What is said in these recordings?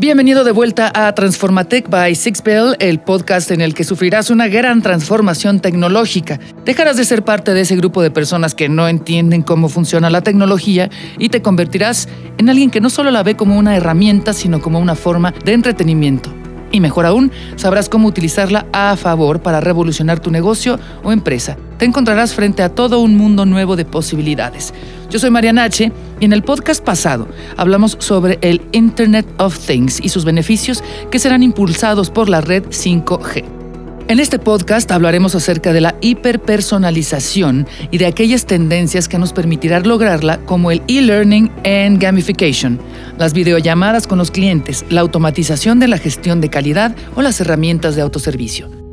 Bienvenido de vuelta a Transformatech by Sixbell, el podcast en el que sufrirás una gran transformación tecnológica. Dejarás de ser parte de ese grupo de personas que no entienden cómo funciona la tecnología y te convertirás en alguien que no solo la ve como una herramienta, sino como una forma de entretenimiento. Y mejor aún, sabrás cómo utilizarla a favor para revolucionar tu negocio o empresa. Te encontrarás frente a todo un mundo nuevo de posibilidades. Yo soy Mariana H. y en el podcast pasado hablamos sobre el Internet of Things y sus beneficios que serán impulsados por la red 5G. En este podcast hablaremos acerca de la hiperpersonalización y de aquellas tendencias que nos permitirán lograrla como el e-learning and gamification, las videollamadas con los clientes, la automatización de la gestión de calidad o las herramientas de autoservicio.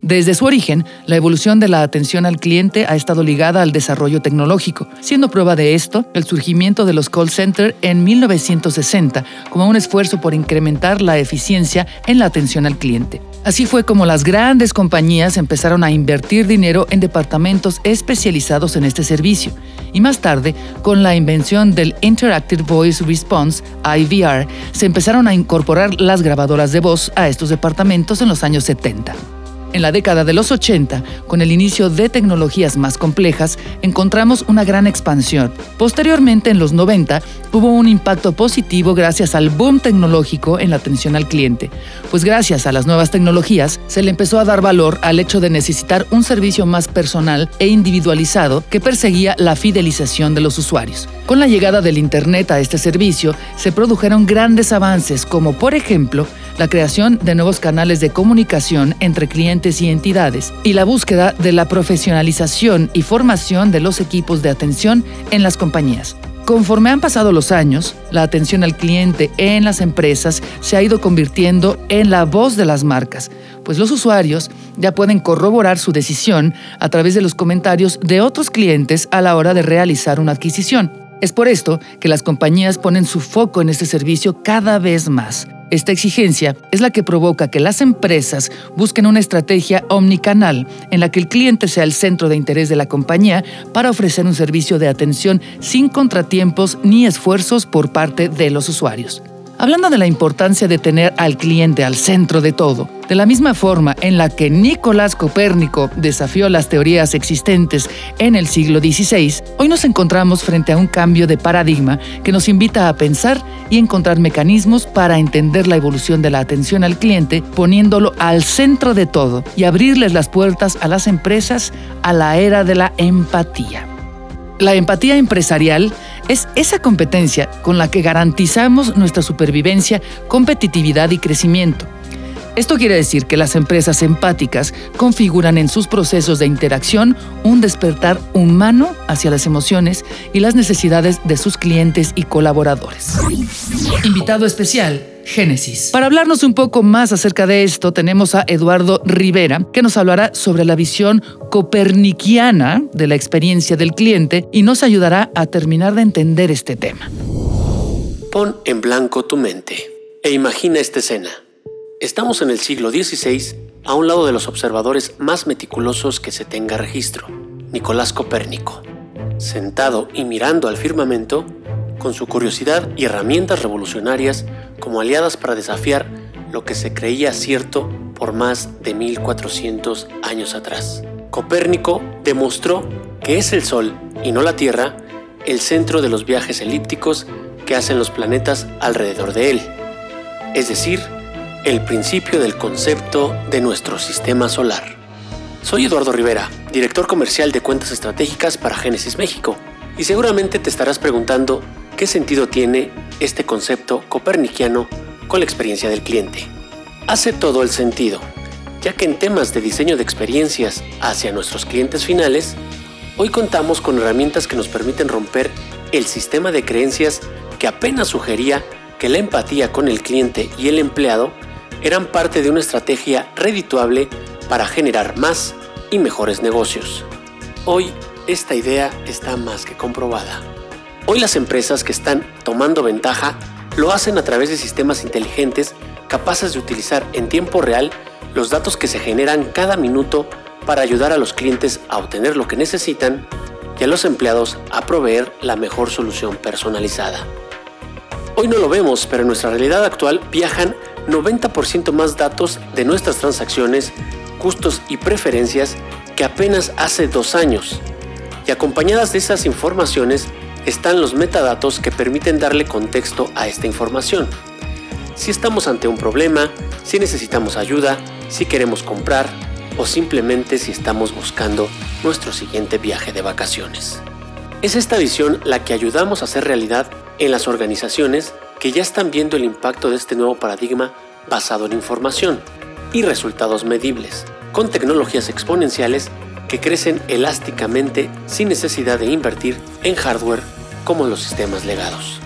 Desde su origen, la evolución de la atención al cliente ha estado ligada al desarrollo tecnológico, siendo prueba de esto el surgimiento de los call centers en 1960 como un esfuerzo por incrementar la eficiencia en la atención al cliente. Así fue como las grandes compañías empezaron a invertir dinero en departamentos especializados en este servicio. Y más tarde, con la invención del Interactive Voice Response, IVR, se empezaron a incorporar las grabadoras de voz a estos departamentos en los años 70. En la década de los 80, con el inicio de tecnologías más complejas, encontramos una gran expansión. Posteriormente, en los 90, hubo un impacto positivo gracias al boom tecnológico en la atención al cliente, pues gracias a las nuevas tecnologías se le empezó a dar valor al hecho de necesitar un servicio más personal e individualizado que perseguía la fidelización de los usuarios. Con la llegada del Internet a este servicio, se produjeron grandes avances como, por ejemplo, la creación de nuevos canales de comunicación entre clientes y entidades y la búsqueda de la profesionalización y formación de los equipos de atención en las compañías. Conforme han pasado los años, la atención al cliente en las empresas se ha ido convirtiendo en la voz de las marcas, pues los usuarios ya pueden corroborar su decisión a través de los comentarios de otros clientes a la hora de realizar una adquisición. Es por esto que las compañías ponen su foco en este servicio cada vez más. Esta exigencia es la que provoca que las empresas busquen una estrategia omnicanal en la que el cliente sea el centro de interés de la compañía para ofrecer un servicio de atención sin contratiempos ni esfuerzos por parte de los usuarios. Hablando de la importancia de tener al cliente al centro de todo, de la misma forma en la que Nicolás Copérnico desafió las teorías existentes en el siglo XVI, hoy nos encontramos frente a un cambio de paradigma que nos invita a pensar y encontrar mecanismos para entender la evolución de la atención al cliente poniéndolo al centro de todo y abrirles las puertas a las empresas a la era de la empatía. La empatía empresarial es esa competencia con la que garantizamos nuestra supervivencia, competitividad y crecimiento. Esto quiere decir que las empresas empáticas configuran en sus procesos de interacción un despertar humano hacia las emociones y las necesidades de sus clientes y colaboradores. Invitado especial, Génesis. Para hablarnos un poco más acerca de esto, tenemos a Eduardo Rivera, que nos hablará sobre la visión coperniquiana de la experiencia del cliente y nos ayudará a terminar de entender este tema. Pon en blanco tu mente e imagina esta escena. Estamos en el siglo XVI, a un lado de los observadores más meticulosos que se tenga registro, Nicolás Copérnico. Sentado y mirando al firmamento, con su curiosidad y herramientas revolucionarias como aliadas para desafiar lo que se creía cierto por más de 1400 años atrás. Copérnico demostró que es el Sol y no la Tierra el centro de los viajes elípticos que hacen los planetas alrededor de él, es decir, el principio del concepto de nuestro sistema solar. Soy Eduardo Rivera, director comercial de cuentas estratégicas para Génesis México, y seguramente te estarás preguntando ¿Qué sentido tiene este concepto copernikiano con la experiencia del cliente? Hace todo el sentido, ya que en temas de diseño de experiencias hacia nuestros clientes finales, hoy contamos con herramientas que nos permiten romper el sistema de creencias que apenas sugería que la empatía con el cliente y el empleado eran parte de una estrategia redituable para generar más y mejores negocios. Hoy esta idea está más que comprobada. Hoy las empresas que están tomando ventaja lo hacen a través de sistemas inteligentes capaces de utilizar en tiempo real los datos que se generan cada minuto para ayudar a los clientes a obtener lo que necesitan y a los empleados a proveer la mejor solución personalizada. Hoy no lo vemos, pero en nuestra realidad actual viajan 90% más datos de nuestras transacciones, gustos y preferencias que apenas hace dos años. Y acompañadas de esas informaciones están los metadatos que permiten darle contexto a esta información. Si estamos ante un problema, si necesitamos ayuda, si queremos comprar o simplemente si estamos buscando nuestro siguiente viaje de vacaciones. Es esta visión la que ayudamos a hacer realidad en las organizaciones que ya están viendo el impacto de este nuevo paradigma basado en información y resultados medibles, con tecnologías exponenciales que crecen elásticamente sin necesidad de invertir en hardware como los sistemas legados.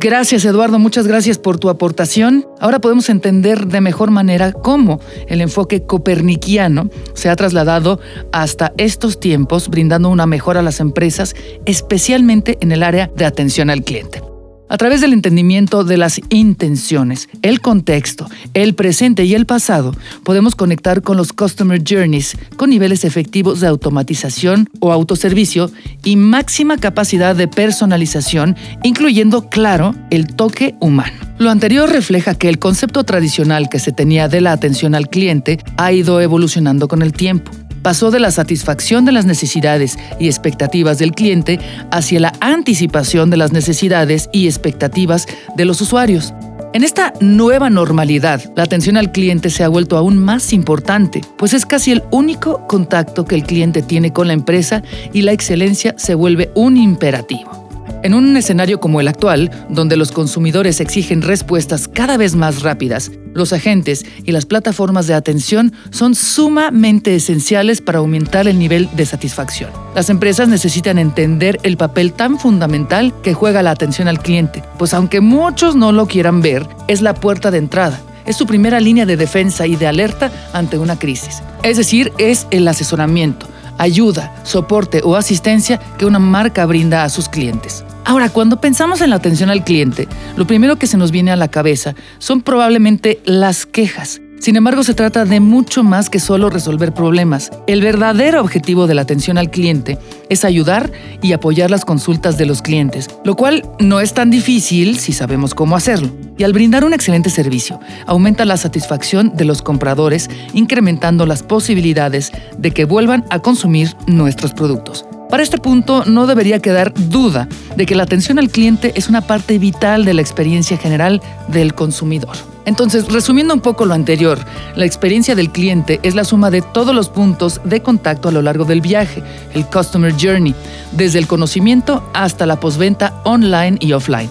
Gracias Eduardo, muchas gracias por tu aportación. Ahora podemos entender de mejor manera cómo el enfoque coperniquiano se ha trasladado hasta estos tiempos, brindando una mejora a las empresas, especialmente en el área de atención al cliente. A través del entendimiento de las intenciones, el contexto, el presente y el pasado, podemos conectar con los Customer Journeys con niveles efectivos de automatización o autoservicio y máxima capacidad de personalización, incluyendo, claro, el toque humano. Lo anterior refleja que el concepto tradicional que se tenía de la atención al cliente ha ido evolucionando con el tiempo pasó de la satisfacción de las necesidades y expectativas del cliente hacia la anticipación de las necesidades y expectativas de los usuarios. En esta nueva normalidad, la atención al cliente se ha vuelto aún más importante, pues es casi el único contacto que el cliente tiene con la empresa y la excelencia se vuelve un imperativo. En un escenario como el actual, donde los consumidores exigen respuestas cada vez más rápidas, los agentes y las plataformas de atención son sumamente esenciales para aumentar el nivel de satisfacción. Las empresas necesitan entender el papel tan fundamental que juega la atención al cliente, pues aunque muchos no lo quieran ver, es la puerta de entrada es su primera línea de defensa y de alerta ante una crisis. Es decir, es el asesoramiento, ayuda, soporte o asistencia que una marca brinda a sus clientes. Ahora, cuando pensamos en la atención al cliente, lo primero que se nos viene a la cabeza son probablemente las quejas. Sin embargo, se trata de mucho más que solo resolver problemas. El verdadero objetivo de la atención al cliente es ayudar y apoyar las consultas de los clientes, lo cual no es tan difícil si sabemos cómo hacerlo. Y al brindar un excelente servicio, aumenta la satisfacción de los compradores, incrementando las posibilidades de que vuelvan a consumir nuestros productos. Para este punto no debería quedar duda de que la atención al cliente es una parte vital de la experiencia general del consumidor. Entonces, resumiendo un poco lo anterior, la experiencia del cliente es la suma de todos los puntos de contacto a lo largo del viaje, el Customer Journey, desde el conocimiento hasta la postventa online y offline.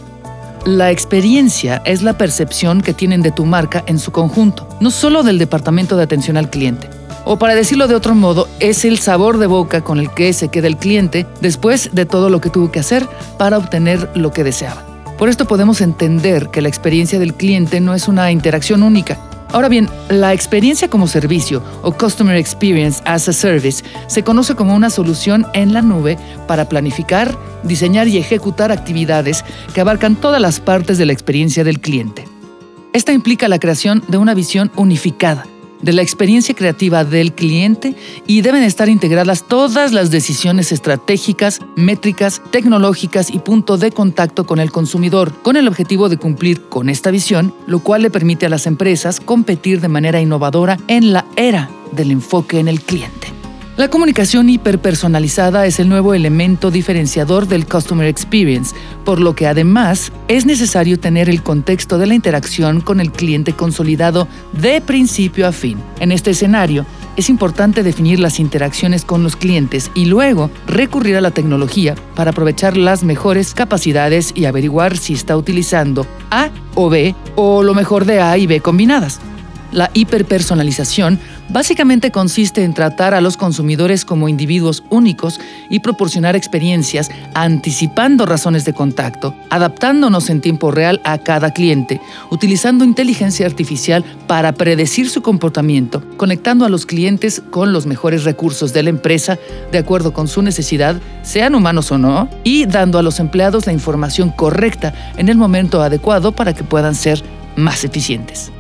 La experiencia es la percepción que tienen de tu marca en su conjunto, no solo del departamento de atención al cliente. O para decirlo de otro modo, es el sabor de boca con el que se queda el cliente después de todo lo que tuvo que hacer para obtener lo que deseaba. Por esto podemos entender que la experiencia del cliente no es una interacción única. Ahora bien, la experiencia como servicio o Customer Experience as a Service se conoce como una solución en la nube para planificar, diseñar y ejecutar actividades que abarcan todas las partes de la experiencia del cliente. Esta implica la creación de una visión unificada de la experiencia creativa del cliente y deben estar integradas todas las decisiones estratégicas, métricas, tecnológicas y punto de contacto con el consumidor, con el objetivo de cumplir con esta visión, lo cual le permite a las empresas competir de manera innovadora en la era del enfoque en el cliente. La comunicación hiperpersonalizada es el nuevo elemento diferenciador del Customer Experience, por lo que además es necesario tener el contexto de la interacción con el cliente consolidado de principio a fin. En este escenario, es importante definir las interacciones con los clientes y luego recurrir a la tecnología para aprovechar las mejores capacidades y averiguar si está utilizando A o B o lo mejor de A y B combinadas. La hiperpersonalización básicamente consiste en tratar a los consumidores como individuos únicos y proporcionar experiencias anticipando razones de contacto, adaptándonos en tiempo real a cada cliente, utilizando inteligencia artificial para predecir su comportamiento, conectando a los clientes con los mejores recursos de la empresa de acuerdo con su necesidad, sean humanos o no, y dando a los empleados la información correcta en el momento adecuado para que puedan ser más eficientes.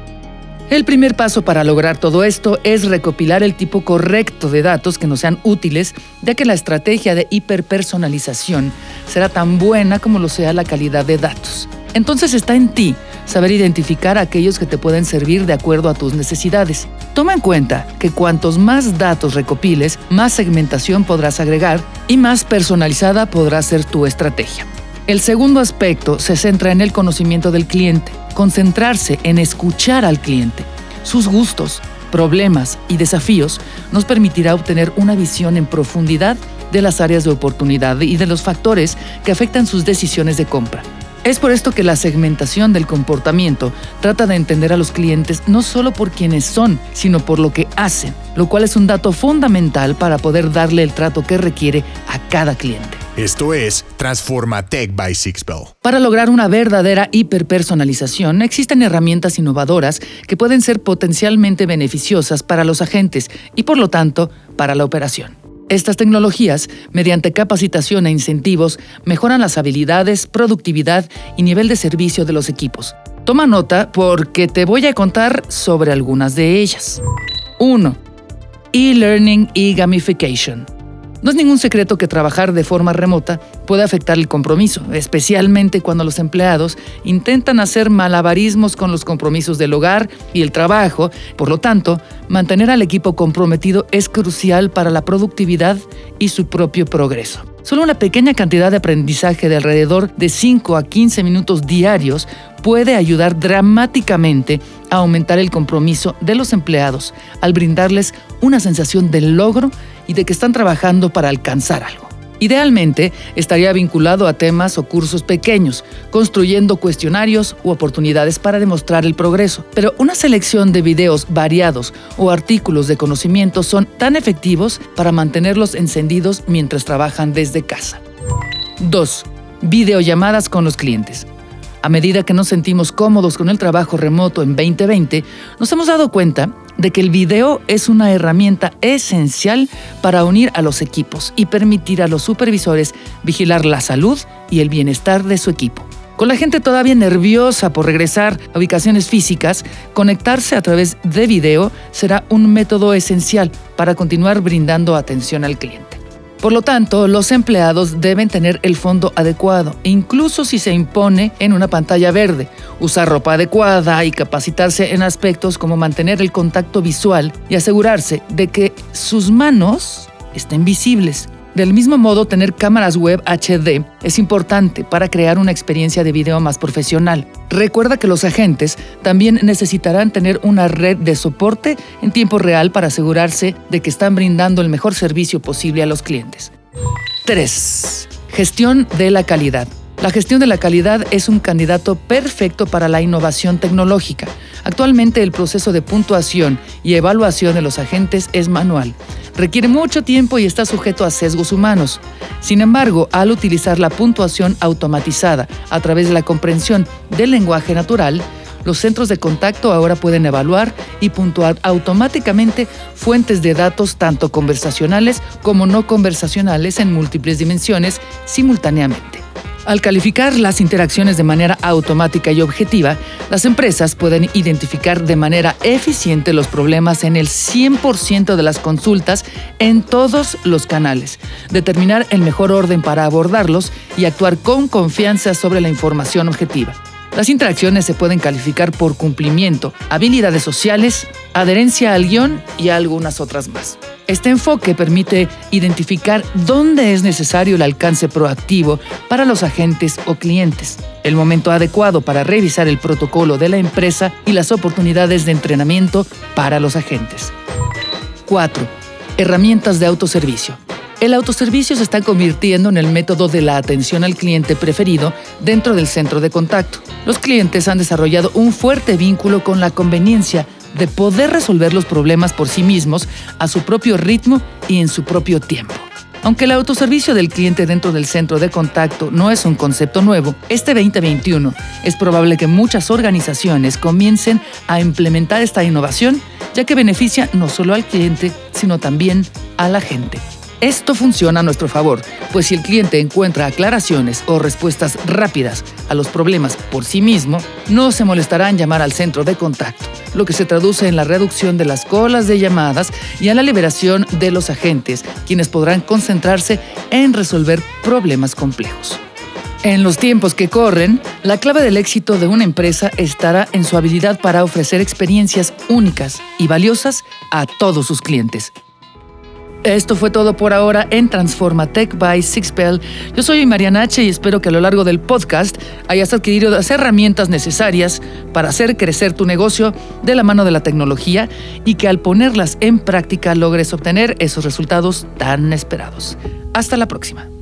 El primer paso para lograr todo esto es recopilar el tipo correcto de datos que nos sean útiles, ya que la estrategia de hiperpersonalización será tan buena como lo sea la calidad de datos. Entonces está en ti saber identificar aquellos que te pueden servir de acuerdo a tus necesidades. Toma en cuenta que cuantos más datos recopiles, más segmentación podrás agregar y más personalizada podrá ser tu estrategia. El segundo aspecto se centra en el conocimiento del cliente, concentrarse en escuchar al cliente, sus gustos, problemas y desafíos nos permitirá obtener una visión en profundidad de las áreas de oportunidad y de los factores que afectan sus decisiones de compra. Es por esto que la segmentación del comportamiento trata de entender a los clientes no solo por quienes son, sino por lo que hacen, lo cual es un dato fundamental para poder darle el trato que requiere a cada cliente. Esto es Transforma Tech by Sixpel. Para lograr una verdadera hiperpersonalización, existen herramientas innovadoras que pueden ser potencialmente beneficiosas para los agentes y, por lo tanto, para la operación. Estas tecnologías, mediante capacitación e incentivos, mejoran las habilidades, productividad y nivel de servicio de los equipos. Toma nota porque te voy a contar sobre algunas de ellas. 1. E-Learning y Gamification. No es ningún secreto que trabajar de forma remota puede afectar el compromiso, especialmente cuando los empleados intentan hacer malabarismos con los compromisos del hogar y el trabajo. Por lo tanto, mantener al equipo comprometido es crucial para la productividad y su propio progreso. Solo una pequeña cantidad de aprendizaje de alrededor de 5 a 15 minutos diarios puede ayudar dramáticamente a aumentar el compromiso de los empleados al brindarles una sensación de logro y de que están trabajando para alcanzar algo. Idealmente, estaría vinculado a temas o cursos pequeños, construyendo cuestionarios u oportunidades para demostrar el progreso. Pero una selección de videos variados o artículos de conocimiento son tan efectivos para mantenerlos encendidos mientras trabajan desde casa. 2. Videollamadas con los clientes. A medida que nos sentimos cómodos con el trabajo remoto en 2020, nos hemos dado cuenta de que el video es una herramienta esencial para unir a los equipos y permitir a los supervisores vigilar la salud y el bienestar de su equipo. Con la gente todavía nerviosa por regresar a ubicaciones físicas, conectarse a través de video será un método esencial para continuar brindando atención al cliente. Por lo tanto, los empleados deben tener el fondo adecuado, incluso si se impone en una pantalla verde, usar ropa adecuada y capacitarse en aspectos como mantener el contacto visual y asegurarse de que sus manos estén visibles. Del mismo modo, tener cámaras web HD es importante para crear una experiencia de video más profesional. Recuerda que los agentes también necesitarán tener una red de soporte en tiempo real para asegurarse de que están brindando el mejor servicio posible a los clientes. 3. Gestión de la calidad. La gestión de la calidad es un candidato perfecto para la innovación tecnológica. Actualmente el proceso de puntuación y evaluación de los agentes es manual requiere mucho tiempo y está sujeto a sesgos humanos. Sin embargo, al utilizar la puntuación automatizada a través de la comprensión del lenguaje natural, los centros de contacto ahora pueden evaluar y puntuar automáticamente fuentes de datos tanto conversacionales como no conversacionales en múltiples dimensiones simultáneamente. Al calificar las interacciones de manera automática y objetiva, las empresas pueden identificar de manera eficiente los problemas en el 100% de las consultas en todos los canales, determinar el mejor orden para abordarlos y actuar con confianza sobre la información objetiva. Las interacciones se pueden calificar por cumplimiento, habilidades sociales, adherencia al guion y algunas otras más. Este enfoque permite identificar dónde es necesario el alcance proactivo para los agentes o clientes, el momento adecuado para revisar el protocolo de la empresa y las oportunidades de entrenamiento para los agentes. 4. Herramientas de autoservicio. El autoservicio se está convirtiendo en el método de la atención al cliente preferido dentro del centro de contacto. Los clientes han desarrollado un fuerte vínculo con la conveniencia de poder resolver los problemas por sí mismos a su propio ritmo y en su propio tiempo. Aunque el autoservicio del cliente dentro del centro de contacto no es un concepto nuevo, este 2021 es probable que muchas organizaciones comiencen a implementar esta innovación, ya que beneficia no solo al cliente, sino también a la gente. Esto funciona a nuestro favor, pues si el cliente encuentra aclaraciones o respuestas rápidas a los problemas por sí mismo, no se molestará llamar al centro de contacto, lo que se traduce en la reducción de las colas de llamadas y en la liberación de los agentes, quienes podrán concentrarse en resolver problemas complejos. En los tiempos que corren, la clave del éxito de una empresa estará en su habilidad para ofrecer experiencias únicas y valiosas a todos sus clientes. Esto fue todo por ahora en Transforma Tech by Sixpel. Yo soy Mariana H y espero que a lo largo del podcast hayas adquirido las herramientas necesarias para hacer crecer tu negocio de la mano de la tecnología y que al ponerlas en práctica logres obtener esos resultados tan esperados. Hasta la próxima.